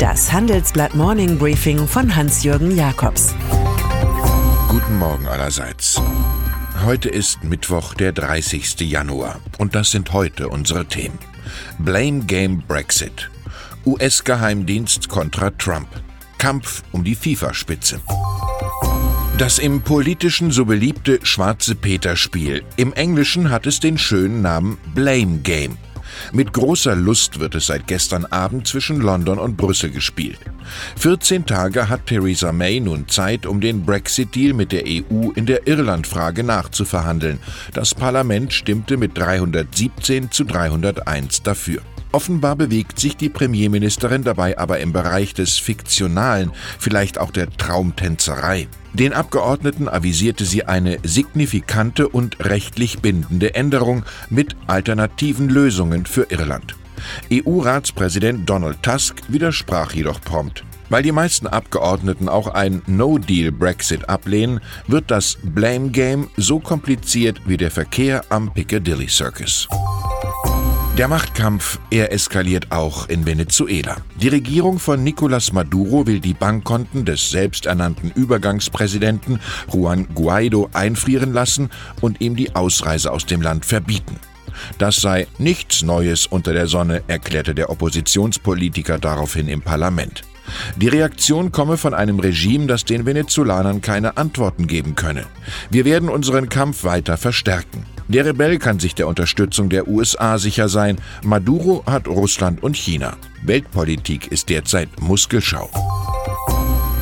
Das Handelsblatt Morning Briefing von Hans-Jürgen Jakobs. Guten Morgen allerseits. Heute ist Mittwoch, der 30. Januar. Und das sind heute unsere Themen. Blame Game Brexit. US-Geheimdienst kontra Trump. Kampf um die FIFA-Spitze. Das im Politischen so beliebte Schwarze Peter-Spiel. Im Englischen hat es den schönen Namen Blame Game. Mit großer Lust wird es seit gestern Abend zwischen London und Brüssel gespielt. 14 Tage hat Theresa May nun Zeit, um den Brexit-Deal mit der EU in der Irlandfrage nachzuverhandeln. Das Parlament stimmte mit 317 zu 301 dafür. Offenbar bewegt sich die Premierministerin dabei aber im Bereich des Fiktionalen, vielleicht auch der Traumtänzerei. Den Abgeordneten avisierte sie eine signifikante und rechtlich bindende Änderung mit alternativen Lösungen für Irland. EU-Ratspräsident Donald Tusk widersprach jedoch prompt. Weil die meisten Abgeordneten auch ein No-Deal-Brexit ablehnen, wird das Blame Game so kompliziert wie der Verkehr am Piccadilly Circus. Der Machtkampf, er eskaliert auch in Venezuela. Die Regierung von Nicolás Maduro will die Bankkonten des selbsternannten Übergangspräsidenten Juan Guaido einfrieren lassen und ihm die Ausreise aus dem Land verbieten. Das sei nichts Neues unter der Sonne, erklärte der Oppositionspolitiker daraufhin im Parlament. Die Reaktion komme von einem Regime, das den Venezolanern keine Antworten geben könne. Wir werden unseren Kampf weiter verstärken. Der Rebell kann sich der Unterstützung der USA sicher sein. Maduro hat Russland und China. Weltpolitik ist derzeit Muskelschau.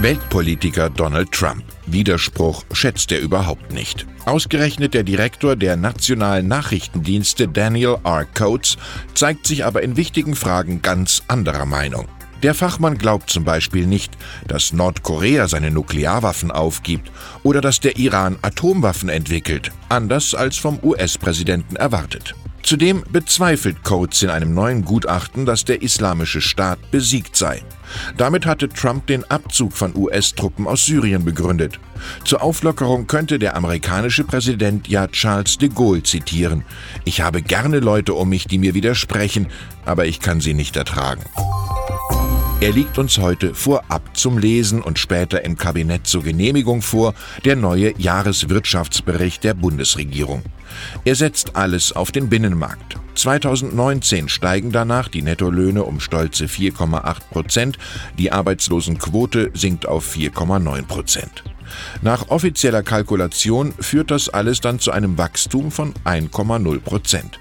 Weltpolitiker Donald Trump. Widerspruch schätzt er überhaupt nicht. Ausgerechnet der Direktor der nationalen Nachrichtendienste Daniel R. Coates zeigt sich aber in wichtigen Fragen ganz anderer Meinung. Der Fachmann glaubt zum Beispiel nicht, dass Nordkorea seine Nuklearwaffen aufgibt oder dass der Iran Atomwaffen entwickelt, anders als vom US-Präsidenten erwartet. Zudem bezweifelt Coates in einem neuen Gutachten, dass der Islamische Staat besiegt sei. Damit hatte Trump den Abzug von US-Truppen aus Syrien begründet. Zur Auflockerung könnte der amerikanische Präsident ja Charles de Gaulle zitieren. Ich habe gerne Leute um mich, die mir widersprechen, aber ich kann sie nicht ertragen. Er liegt uns heute vorab zum Lesen und später im Kabinett zur Genehmigung vor, der neue Jahreswirtschaftsbericht der Bundesregierung. Er setzt alles auf den Binnenmarkt. 2019 steigen danach die Nettolöhne um stolze 4,8 Prozent, die Arbeitslosenquote sinkt auf 4,9 Prozent. Nach offizieller Kalkulation führt das alles dann zu einem Wachstum von 1,0 Prozent.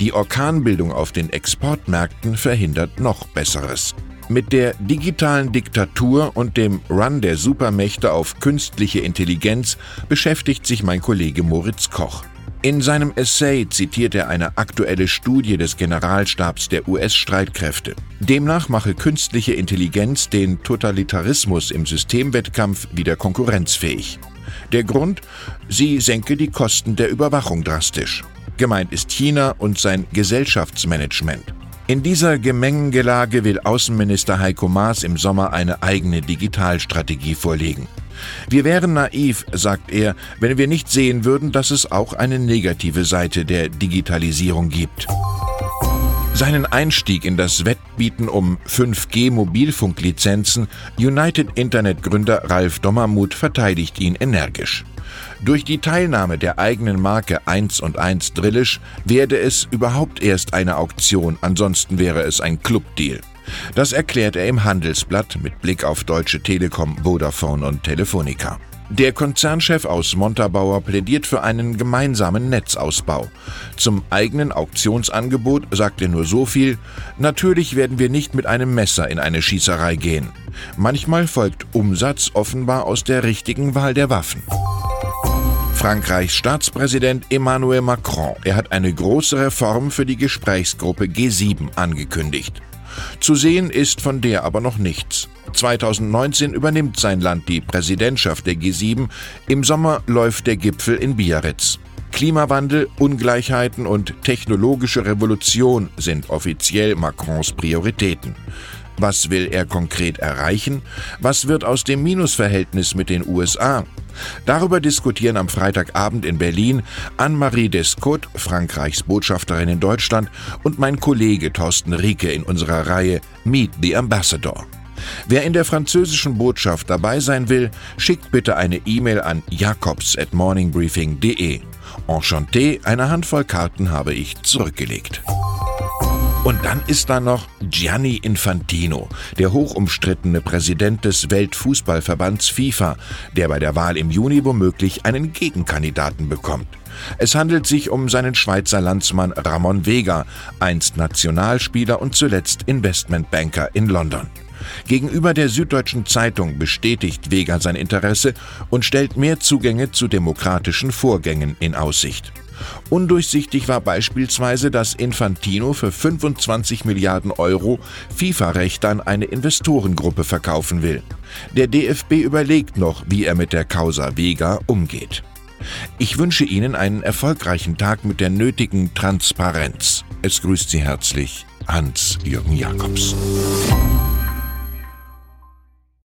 Die Orkanbildung auf den Exportmärkten verhindert noch Besseres. Mit der digitalen Diktatur und dem Run der Supermächte auf künstliche Intelligenz beschäftigt sich mein Kollege Moritz Koch. In seinem Essay zitiert er eine aktuelle Studie des Generalstabs der US-Streitkräfte. Demnach mache künstliche Intelligenz den Totalitarismus im Systemwettkampf wieder konkurrenzfähig. Der Grund? Sie senke die Kosten der Überwachung drastisch. Gemeint ist China und sein Gesellschaftsmanagement. In dieser Gemengengelage will Außenminister Heiko Maas im Sommer eine eigene Digitalstrategie vorlegen. Wir wären naiv, sagt er, wenn wir nicht sehen würden, dass es auch eine negative Seite der Digitalisierung gibt. Seinen Einstieg in das Wettbieten um 5G-Mobilfunklizenzen United Internet-Gründer Ralf Dommermuth verteidigt ihn energisch. Durch die Teilnahme der eigenen Marke 1 und 1 Drillisch werde es überhaupt erst eine Auktion, ansonsten wäre es ein Clubdeal. Das erklärt er im Handelsblatt mit Blick auf Deutsche Telekom, Vodafone und Telefonica. Der Konzernchef aus Montabaur plädiert für einen gemeinsamen Netzausbau. Zum eigenen Auktionsangebot sagt er nur so viel, natürlich werden wir nicht mit einem Messer in eine Schießerei gehen. Manchmal folgt Umsatz offenbar aus der richtigen Wahl der Waffen. Frankreichs Staatspräsident Emmanuel Macron. Er hat eine große Reform für die Gesprächsgruppe G7 angekündigt. Zu sehen ist von der aber noch nichts. 2019 übernimmt sein Land die Präsidentschaft der G7. Im Sommer läuft der Gipfel in Biarritz. Klimawandel, Ungleichheiten und technologische Revolution sind offiziell Macrons Prioritäten. Was will er konkret erreichen? Was wird aus dem Minusverhältnis mit den USA? Darüber diskutieren am Freitagabend in Berlin Anne-Marie Descott, Frankreichs Botschafterin in Deutschland, und mein Kollege Thorsten Rieke in unserer Reihe Meet the Ambassador. Wer in der französischen Botschaft dabei sein will, schickt bitte eine E-Mail an jakobs at morningbriefing.de. Enchanté, eine Handvoll Karten habe ich zurückgelegt. Und dann ist da noch Gianni Infantino, der hochumstrittene Präsident des Weltfußballverbands FIFA, der bei der Wahl im Juni womöglich einen Gegenkandidaten bekommt. Es handelt sich um seinen Schweizer Landsmann Ramon Vega, einst Nationalspieler und zuletzt Investmentbanker in London. Gegenüber der Süddeutschen Zeitung bestätigt Vega sein Interesse und stellt mehr Zugänge zu demokratischen Vorgängen in Aussicht. Undurchsichtig war beispielsweise, dass Infantino für 25 Milliarden Euro FIFA-Rechte an eine Investorengruppe verkaufen will. Der DFB überlegt noch, wie er mit der Causa Vega umgeht. Ich wünsche Ihnen einen erfolgreichen Tag mit der nötigen Transparenz. Es grüßt Sie herzlich Hans-Jürgen Jakobs.